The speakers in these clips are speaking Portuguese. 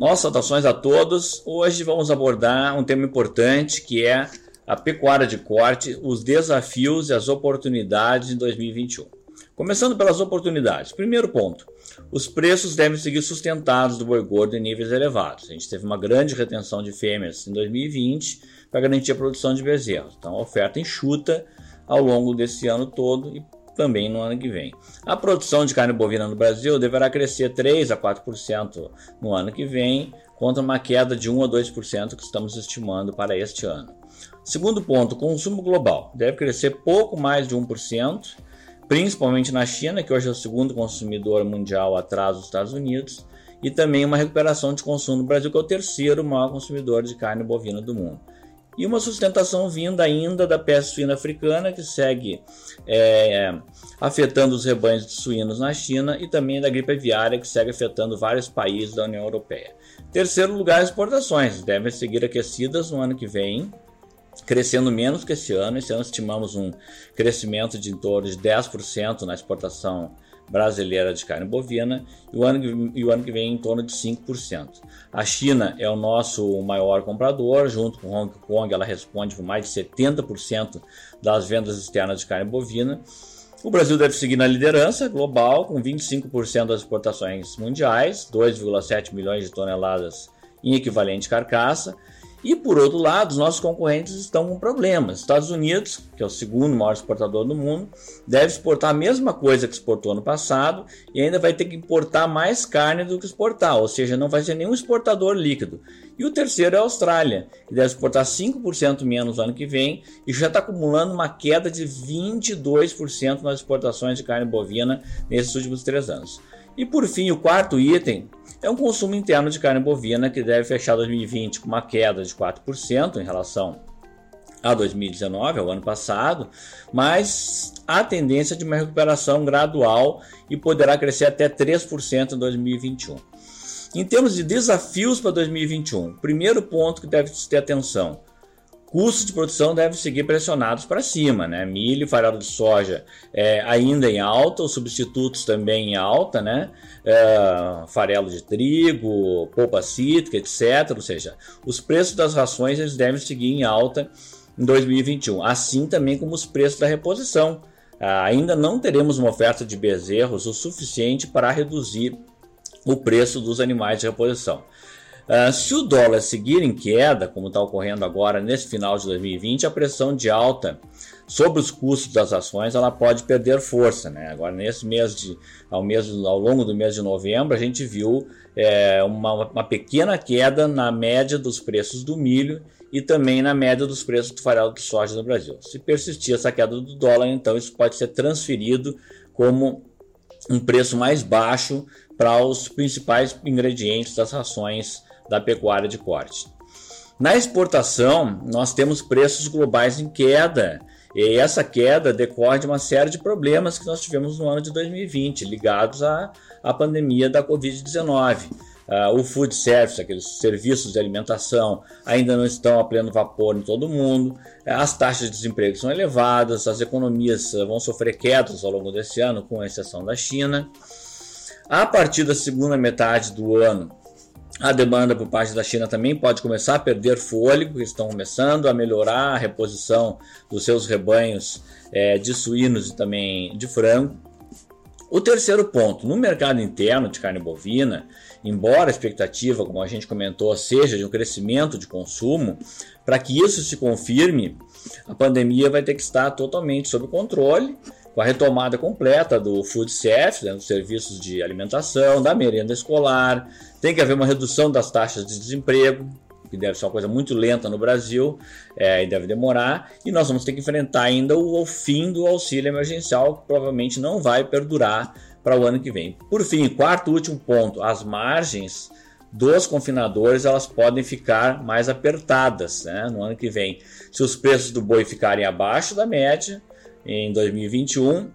Nossas saudações a todos. Hoje vamos abordar um tema importante que é a pecuária de corte, os desafios e as oportunidades em 2021. Começando pelas oportunidades. Primeiro ponto: os preços devem seguir sustentados do boi gordo em níveis elevados. A gente teve uma grande retenção de fêmeas em 2020 para garantir a produção de bezerros. Então, a oferta enxuta ao longo desse ano todo e também no ano que vem. A produção de carne bovina no Brasil deverá crescer 3 a 4% no ano que vem, contra uma queda de 1 a 2% que estamos estimando para este ano. Segundo ponto, consumo global deve crescer pouco mais de 1%, principalmente na China, que hoje é o segundo consumidor mundial atrás dos Estados Unidos, e também uma recuperação de consumo no Brasil, que é o terceiro maior consumidor de carne bovina do mundo e uma sustentação vinda ainda da peste suína africana, que segue é, afetando os rebanhos de suínos na China, e também da gripe aviária, que segue afetando vários países da União Europeia. Terceiro lugar, exportações devem seguir aquecidas no ano que vem, crescendo menos que esse ano. Esse ano estimamos um crescimento de em torno de 10% na exportação brasileira de carne bovina e o ano, e o ano que vem em torno de 5%. A China é o nosso maior comprador, junto com Hong Kong, ela responde por mais de 70% das vendas externas de carne bovina. O Brasil deve seguir na liderança global, com 25% das exportações mundiais, 2,7 milhões de toneladas em equivalente carcaça. E por outro lado, os nossos concorrentes estão com problemas. Estados Unidos, que é o segundo maior exportador do mundo, deve exportar a mesma coisa que exportou no passado e ainda vai ter que importar mais carne do que exportar, ou seja, não vai ser nenhum exportador líquido. E o terceiro é a Austrália, que deve exportar 5% menos no ano que vem e já está acumulando uma queda de 22% nas exportações de carne bovina nesses últimos três anos. E por fim, o quarto item é um consumo interno de carne bovina que deve fechar 2020 com uma queda de 4% em relação a 2019, ao ano passado, mas há tendência de uma recuperação gradual e poderá crescer até 3% em 2021. Em termos de desafios para 2021, primeiro ponto que deve ter atenção: custos de produção devem seguir pressionados para cima, né? Milho, farelo de soja é, ainda em alta, os substitutos também em alta, né? É, farelo de trigo, polpa cítrica, etc. Ou seja, os preços das rações eles devem seguir em alta em 2021, assim também como os preços da reposição. Ah, ainda não teremos uma oferta de bezerros o suficiente para reduzir o preço dos animais de reposição. Uh, se o dólar seguir em queda, como está ocorrendo agora nesse final de 2020, a pressão de alta sobre os custos das ações ela pode perder força. Né? Agora, nesse mês de, ao, mês, ao longo do mês de novembro, a gente viu é, uma, uma pequena queda na média dos preços do milho e também na média dos preços do farelo de soja no Brasil. Se persistir essa queda do dólar, então isso pode ser transferido como um preço mais baixo para os principais ingredientes das rações da pecuária de corte. Na exportação, nós temos preços globais em queda. E essa queda decorre de uma série de problemas que nós tivemos no ano de 2020, ligados à, à pandemia da Covid-19. Uh, o food service, aqueles serviços de alimentação, ainda não estão a pleno vapor em todo o mundo. As taxas de desemprego são elevadas, as economias vão sofrer quedas ao longo desse ano, com exceção da China. A partir da segunda metade do ano, a demanda por parte da China também pode começar a perder fôlego, estão começando a melhorar a reposição dos seus rebanhos é, de suínos e também de frango. O terceiro ponto, no mercado interno de carne bovina, embora a expectativa, como a gente comentou, seja de um crescimento de consumo, para que isso se confirme, a pandemia vai ter que estar totalmente sob controle com a retomada completa do food service, né, dos serviços de alimentação, da merenda escolar, tem que haver uma redução das taxas de desemprego, que deve ser uma coisa muito lenta no Brasil é, e deve demorar, e nós vamos ter que enfrentar ainda o, o fim do auxílio emergencial, que provavelmente não vai perdurar para o ano que vem. Por fim, quarto e último ponto, as margens dos confinadores elas podem ficar mais apertadas né, no ano que vem. Se os preços do boi ficarem abaixo da média, em 2021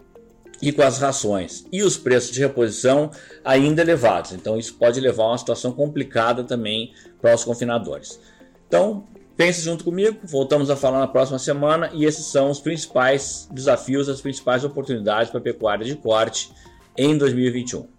e com as rações e os preços de reposição ainda elevados. Então isso pode levar a uma situação complicada também para os confinadores. Então pense junto comigo, voltamos a falar na próxima semana e esses são os principais desafios, as principais oportunidades para a pecuária de corte em 2021.